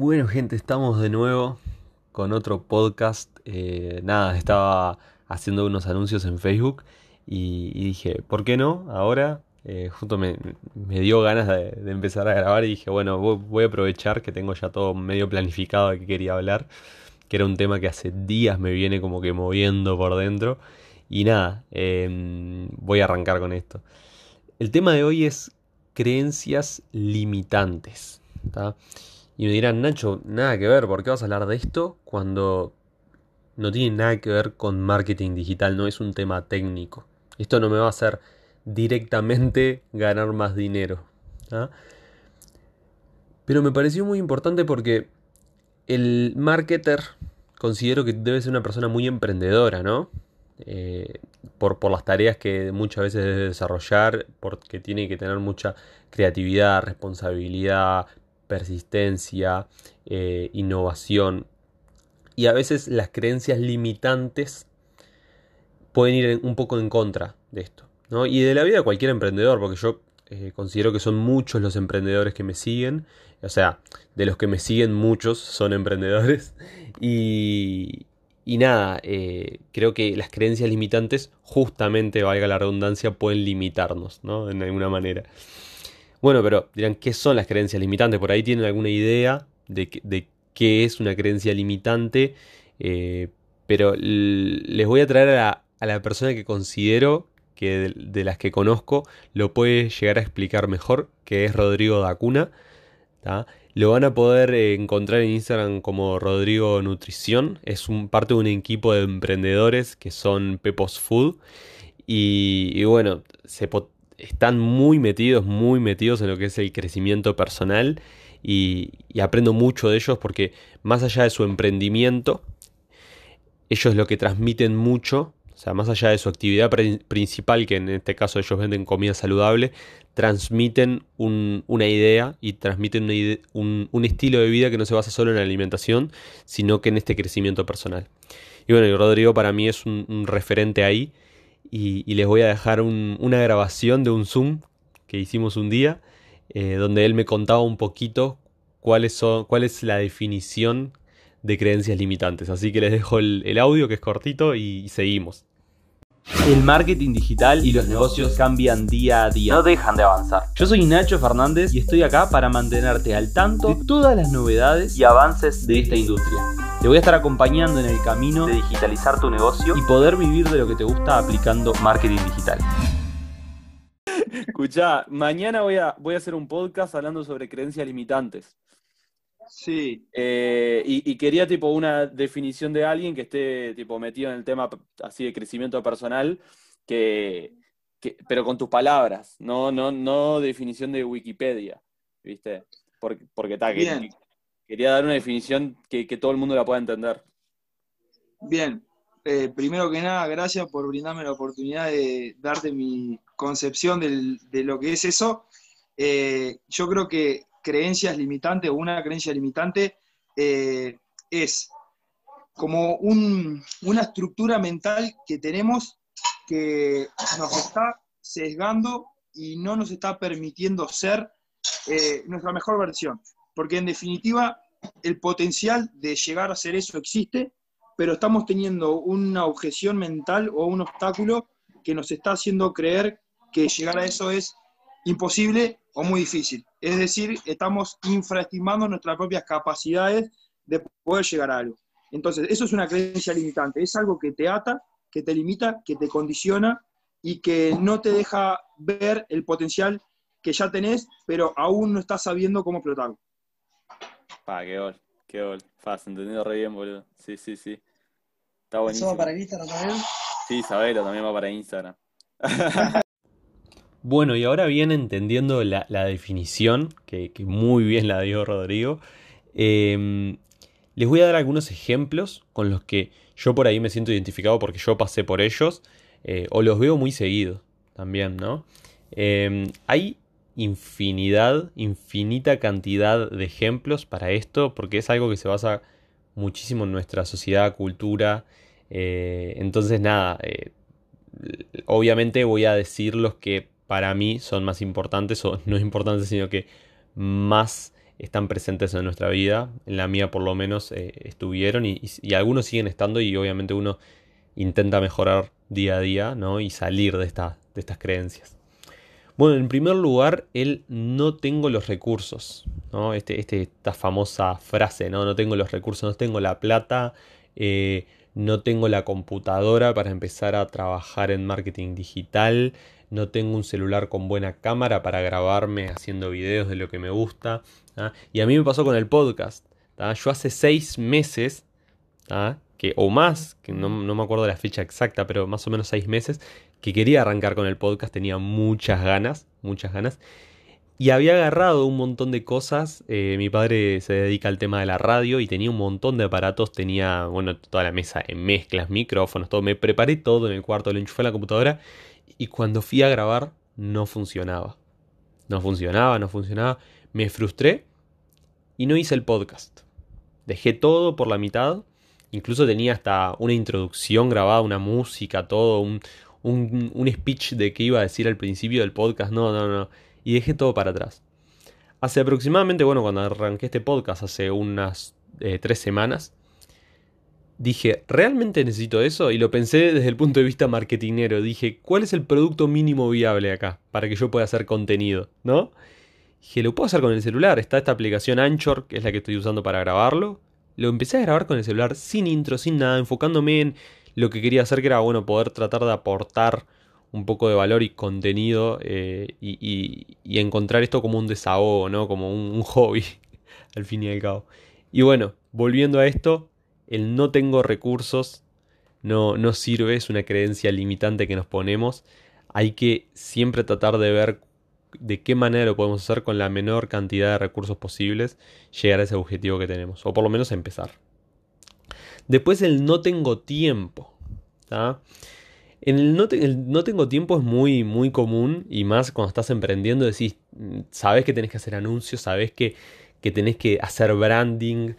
Bueno, gente, estamos de nuevo con otro podcast. Eh, nada, estaba haciendo unos anuncios en Facebook y, dije, ¿por qué no? Ahora, eh, justo me, dio ganas de, empezar a grabar y dije, bueno, voy, a aprovechar que tengo ya todo medio planificado de qué quería hablar, que era un tema que hace días me viene como que moviendo por dentro. Y nada, em, voy a arrancar con esto. El tema de hoy es creencias limitantes. Y me dirán, Nacho, nada que ver, ¿por qué vas a hablar de esto cuando no tiene nada que ver con marketing digital? No es un tema técnico. Esto no me va a hacer directamente ganar más dinero. Pero me pareció muy importante porque el marketer considero que debe ser una persona muy emprendedora, ¿no? Eh, por, por, las tareas que muchas veces debe desarrollar, porque tiene que tener mucha creatividad, responsabilidad, persistencia, eh, innovación. Y a veces las creencias limitantes pueden ir un poco en contra de esto. ¿no? Y de la vida de cualquier emprendedor, porque yo eh, considero que son muchos los emprendedores que me siguen. O sea, de los que me siguen muchos son emprendedores. Y, y nada, eh, creo que las creencias limitantes, justamente, valga la redundancia, pueden limitarnos, ¿no? En alguna manera. Bueno, pero dirán, ¿qué son las creencias limitantes? Por ahí tienen alguna idea de, qué es una creencia limitante, eh, pero les voy a traer a la, persona que considero que de, las que conozco lo puede llegar a explicar mejor, que es Rodrigo Dacuna. Lo van a poder eh, encontrar en Instagram como Rodrigo Nutrición. Es parte de un equipo de emprendedores que son Pepos Food. Y, bueno, están muy metidos, muy metidos en lo que es el crecimiento personal. Y, aprendo mucho de ellos porque más allá de su emprendimiento, ellos lo que transmiten mucho o sea, más allá de su actividad principal, que en este caso ellos venden comida saludable, transmiten una idea y transmiten un, estilo de vida que no se basa solo en la alimentación, sino que en este crecimiento personal. Y bueno, Rodrigo para mí es un, referente ahí y, les voy a dejar una grabación de un Zoom que hicimos un día, eh, donde él me contaba un poquito cuáles son, cuál es la definición de creencias limitantes. Así que les dejo el, audio que es cortito y seguimos. El marketing digital y los negocios cambian día a día. No dejan de avanzar. Yo soy Nacho Fernández y estoy acá para mantenerte al tanto de todas las novedades y avances de esta industria. Te voy a estar acompañando en el camino de digitalizar tu negocio y poder vivir de lo que te gusta aplicando marketing digital. Escucha, mañana voy a, voy a hacer un podcast hablando sobre creencias limitantes. Sí. Eh, y, quería tipo una definición de alguien que esté tipo metido en el tema así de crecimiento personal, que, pero con tus palabras, no, no, no definición de Wikipedia, ¿viste? Porque, porque está, que, quería dar una definición que, todo el mundo la pueda entender. Bien, eh, primero que nada, gracias por brindarme la oportunidad de darte mi concepción de lo que es eso. Eh, yo creo que creencias limitantes o una creencia limitante eh, es como una estructura mental que tenemos que nos está sesgando y no nos está permitiendo ser nuestra mejor versión. Porque en definitiva, el potencial de llegar a ser eso existe, pero estamos teniendo una objeción mental o un obstáculo que nos está haciendo creer que llegar a eso es imposible o muy difícil. Es decir, estamos infraestimando nuestras propias capacidades de poder llegar a algo. Entonces, eso es una creencia limitante, es algo que te ata, que te limita, que te condiciona y que no te deja ver el potencial que ya tenés, pero aún no estás sabiendo cómo explotarlo. Pa, qué gol, qué gol. Faz, entendido re bien, boludo. Sí, sí, sí. Está buenísimo. ¿Eso va para Instagram también? Sí, Sabelo también va para Instagram. Bueno, y ahora bien entendiendo la, definición, que, muy bien la dio Rodrigo, em, les voy a dar algunos ejemplos con los que yo por ahí me siento identificado porque yo pasé por ellos, eh, o los veo muy seguidos también, ¿no? Em, hay infinidad, infinita cantidad de ejemplos para esto, porque es algo que se basa muchísimo en nuestra sociedad, cultura. Eh, entonces, nada, eh, obviamente voy a decir los que para mí son más importantes, o no importantes, sino que más están presentes en nuestra vida. En la mía por lo menos eh, estuvieron y, algunos siguen estando y obviamente uno intenta mejorar día a día ¿no? y salir de, esta, de estas creencias. Bueno, en primer lugar, el no tengo los recursos. ¿no? Este, este, esta famosa frase, ¿no? no tengo los recursos, no tengo la plata, eh, no tengo la computadora para empezar a trabajar en marketing digital, no tengo un celular con buena cámara para grabarme haciendo videos de lo que me gusta. Y a mí me pasó con el podcast. Yo hace seis meses, que, o más, que no, no, me acuerdo la fecha exacta, pero más o menos seis meses, que quería arrancar con el podcast, tenía muchas ganas, muchas ganas. Y había agarrado un montón de cosas. Eh, mi padre se dedica al tema de la radio y tenía un montón de aparatos. Tenía, bueno, toda la mesa en mezclas, micrófonos, todo. Me preparé todo en el cuarto, lo enchufé en la computadora. Y cuando fui a grabar, no funcionaba. No funcionaba, no funcionaba. Me frustré y no hice el podcast. Dejé todo por la mitad. Incluso tenía hasta una introducción grabada, una música, todo, un, un, un speech de qué iba a decir al principio del podcast. No, no, no y dejé todo para atrás. Hace aproximadamente, bueno, cuando arranqué este podcast, hace unas eh, tres semanas, dije, ¿realmente necesito eso? Y lo pensé desde el punto de vista marketingero. Dije, ¿cuál es el producto mínimo viable acá para que yo pueda hacer contenido? ¿No? Dije, lo puedo hacer con el celular. Está esta aplicación Anchor, que es la que estoy usando para grabarlo. Lo empecé a grabar con el celular sin intro, sin nada, enfocándome en lo que quería hacer, que era, bueno, poder tratar de aportar un poco de valor y contenido eh, y, encontrar esto como un desahogo, ¿no? Como un, hobby, al fin y al cabo. Y bueno, volviendo a esto, el no tengo recursos no, no sirve, es una creencia limitante que nos ponemos. Hay que siempre tratar de ver de qué manera lo podemos hacer con la menor cantidad de recursos posibles, llegar a ese objetivo que tenemos, o por lo menos empezar. Después el no tengo tiempo. En el no, tengo tiempo es muy, muy común y más cuando estás emprendiendo decís, sabes que tenés que hacer anuncios, sabes que, que tenés que hacer branding,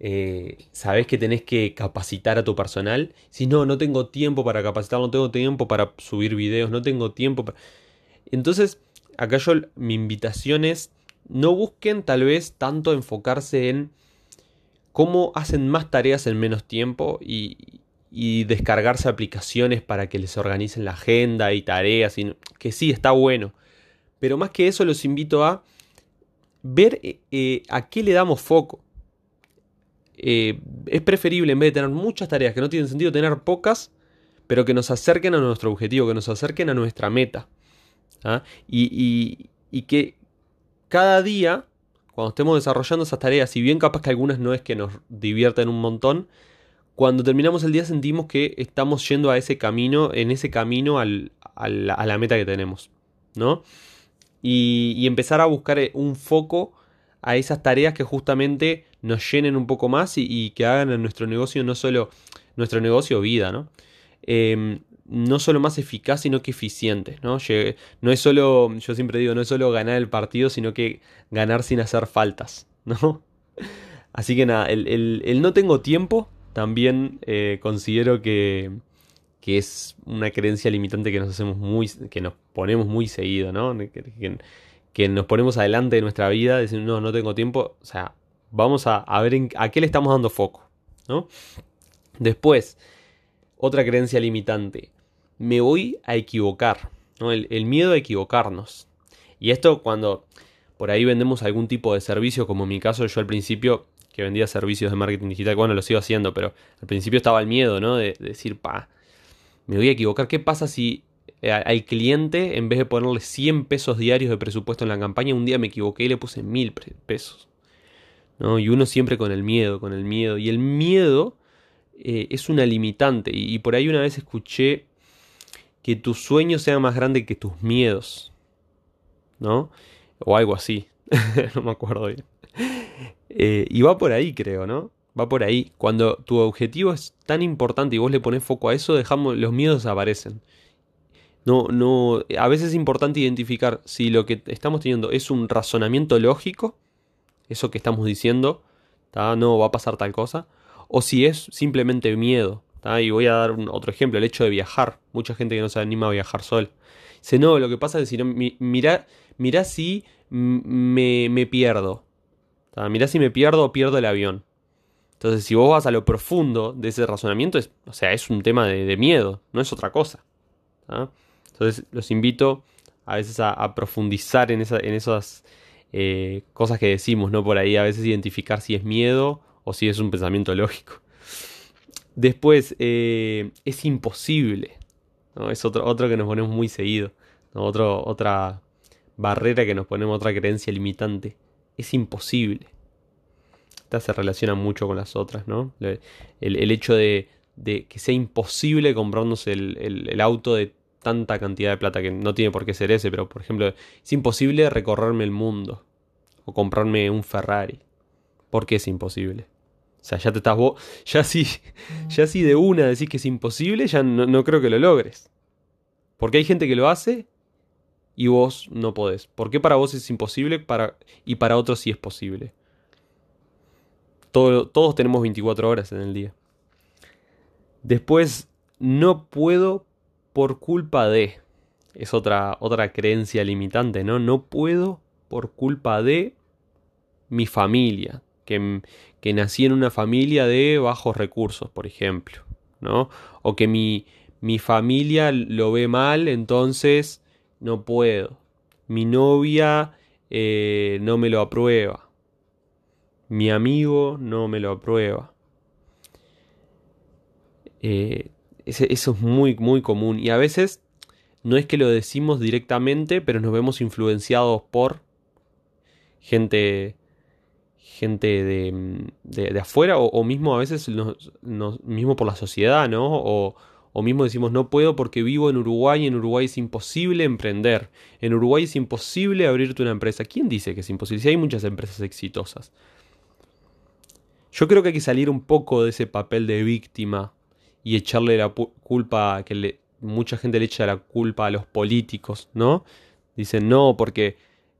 eh, sabes que tenés que capacitar a tu personal. Si no, no tengo tiempo para capacitar, no tengo tiempo para subir videos, no tengo tiempo para... Entonces, acá yo mi invitación es, no busquen tal vez tanto enfocarse en cómo hacen más tareas en menos tiempo y, descargarse aplicaciones para que les organicen la agenda y tareas, que sí, está bueno. Pero más que eso los invito a ver eh, eh, a qué le damos foco. Eh, es preferible en vez de tener muchas tareas que no tienen sentido, tener pocas, pero que nos acerquen a nuestro objetivo, que nos acerquen a nuestra meta. ¿Ah? Y, que cada día, cuando estemos desarrollando esas tareas, si bien capaz que algunas no es que nos divierten un montón, cuando terminamos el día sentimos que estamos yendo a ese camino, en ese camino a, la, meta que tenemos, ¿no? Y, empezar a buscar eh, un foco a esas tareas que justamente nos llenen un poco más y, que hagan en nuestro negocio no solo nuestro negocio vida, ¿no? Em, no solo más eficaz, sino que eficiente, ¿no? No es solo, yo siempre digo, no es solo ganar el partido, sino que ganar sin hacer faltas, ¿no? Así que nada, el no tengo tiempo también eh, considero que, que, es una creencia limitante que nos hacemos muy, que nos ponemos muy seguido, ¿no? Que, que, nos ponemos adelante de nuestra vida, decir, no, no tengo tiempo. O sea, vamos a, ver a qué le estamos dando foco, ¿no? Después, otra creencia limitante. Me voy a equivocar, el miedo a equivocarnos. Y esto cuando por ahí vendemos algún tipo de servicio, como en mi caso, yo al principio que vendía servicios de marketing digital. Bueno, lo sigo haciendo, pero al principio estaba el miedo, ¿no? De, decir, pa, me voy a equivocar. ¿Qué pasa si eh, al cliente, en vez de ponerle 100 pesos diarios de presupuesto en la campaña, un día me equivoqué y le puse 1000 pesos? ¿No? Y uno siempre con el miedo, con el miedo. Y el miedo eh, es una limitante. Y, por ahí una vez escuché que tus sueños sean más grandes que tus miedos. ¿No? O algo así. no me acuerdo bien. Eh, y va por ahí, creo, ¿no? Va por ahí. Cuando tu objetivo es tan importante y vos le pones foco a eso, dejamos, los miedos aparecen. No, no, a veces es importante identificar si lo que estamos teniendo es un razonamiento lógico, eso que estamos diciendo, no va a pasar tal cosa, o si es simplemente miedo. Y voy a dar otro ejemplo, el hecho de viajar. Mucha gente que no se anima a viajar sol. Dice, no, lo que pasa es que si no, mira si me, me pierdo. ¿tá? Mirá si me pierdo o pierdo el avión. Entonces, si vos vas a lo profundo de ese razonamiento, es, o sea, es un tema de, miedo, no es otra cosa. Entonces, los invito a veces a, profundizar en esas eh, cosas que decimos, ¿no? Por ahí, a veces identificar si es miedo o si es un pensamiento lógico. Después, eh, es imposible. Es otro, otro que nos ponemos muy seguido. Otro, otra barrera que nos ponemos, otra creencia limitante. Es imposible. Esta se relaciona mucho con las otras, ¿no? El, hecho de, que sea imposible comprarnos el, el- el auto de tanta cantidad de plata, que no tiene por qué ser ese, pero por ejemplo, es imposible recorrerme el mundo o comprarme un Ferrari. ¿Por qué es imposible? O sea, ya te estás vos, ya si, ya si de una decís que es imposible, ya no, no creo que lo logres. Porque hay gente que lo hace y vos no podés. ¿Por qué para vos es imposible para, y para otros sí es posible? Todo- todos tenemos 24 horas en el día. Después, no puedo por culpa de. Es otra, otra creencia limitante, ¿no? No puedo por culpa de mi familia. Que, que nací en una familia de bajos recursos, por ejemplo, ¿no? O que mi, mi familia lo ve mal, entonces no puedo. Mi novia eh, no me lo aprueba. Mi amigo no me lo aprueba. Eh, eso es muy, muy común. Y a veces no es que lo decimos directamente, pero nos vemos influenciados por gente, gente de, de- afuera o, mismo a veces mismo por la sociedad, ¿no? O, o mismo decimos no puedo porque vivo en Uruguay y en Uruguay es imposible emprender. En Uruguay es imposible abrirte una empresa. ¿Quién dice que es imposible? Si hay muchas empresas exitosas. Yo creo que hay que salir un poco de ese papel de víctima y echarle la culpa, que le- mucha gente le echa la culpa a los políticos, ¿no? Dicen, no, porque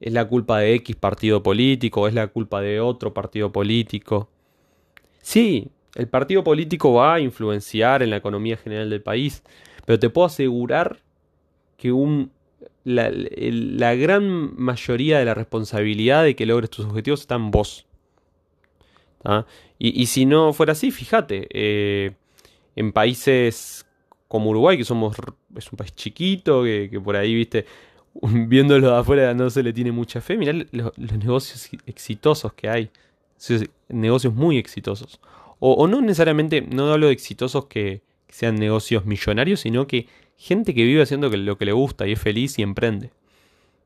es la culpa de X partido político, es la culpa de otro partido político. Sí, el partido político va a influenciar en la economía general del país, pero te puedo asegurar que un, la, gran mayoría de la responsabilidad de que logres tus objetivos está en vos. Y, y si no fuera así, fíjate, eh, en países como Uruguay, que somos, es un país chiquito, que, que por ahí, viste, viéndolo de afuera no se le tiene mucha fe, mirá los, los negocios exitosos que hay, negocios muy exitosos. O, no necesariamente, no hablo de exitosos que, sean negocios millonarios, sino que gente que vive haciendo lo que le gusta y es feliz y emprende.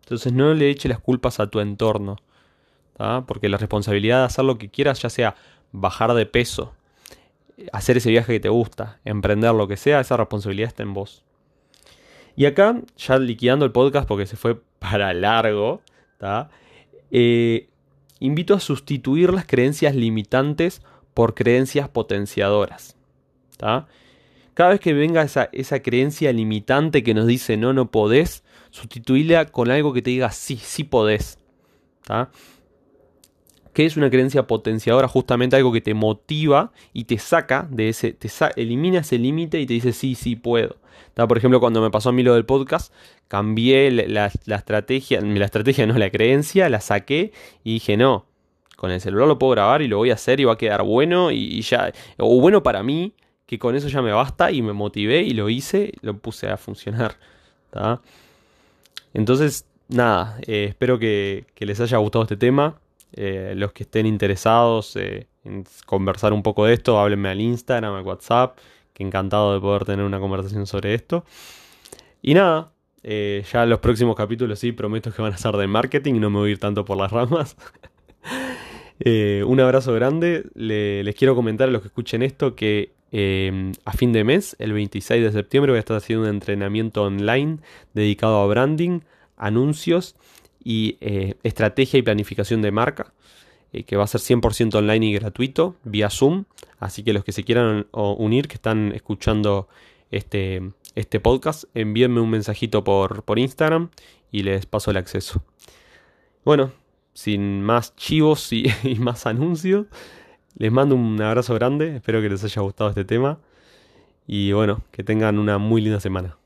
Entonces no le eche las culpas a tu entorno, porque la responsabilidad de hacer lo que quieras, ya sea bajar de peso, hacer ese viaje que te gusta, emprender lo que sea, esa responsabilidad está en vos. Y acá, ya liquidando el podcast porque se fue para largo. Eh, invito a sustituir las creencias limitantes por creencias potenciadoras. Cada vez que venga esa, creencia limitante que nos dice no, no podés, sustituirla con algo que te diga sí, sí podés. ¿Qué es una creencia potenciadora? Justamente algo que te motiva y te saca de ese, te elimina ese límite y te dice sí, sí puedo. Por ejemplo, cuando me pasó a mí lo del podcast, cambié la, la- estrategia, la estrategia no, la creencia, la saqué y dije no, con el celular lo puedo grabar y lo voy a hacer y va a quedar bueno y, ya, o bueno para mí, que con eso ya me basta y me motivé y lo hice, lo puse a funcionar. Entonces, nada, eh, espero que, que les haya gustado este tema. Eh, los que estén interesados eh, en conversar un poco de esto, háblenme al Instagram, al WhatsApp, que encantado de poder tener una conversación sobre esto. Y nada, eh, ya los próximos capítulos sí, prometo que van a ser de marketing, no me voy a ir tanto por las ramas. Eh, un abrazo grande, Le- les quiero comentar a los que escuchen esto que eh, a fin de mes, el 26 de septiembre, voy a estar haciendo un entrenamiento online dedicado a branding, anuncios y eh, estrategia y planificación de marca, eh, que va a ser 100% online y gratuito, vía Zoom. Así que los que se quieran unir, que están escuchando este, este podcast, envíenme un mensajito por, por Instagram y les paso el acceso. Bueno, sin más chivos y, y más anuncios, les mando un abrazo grande, espero que les haya gustado este tema y bueno, que tengan una muy linda semana.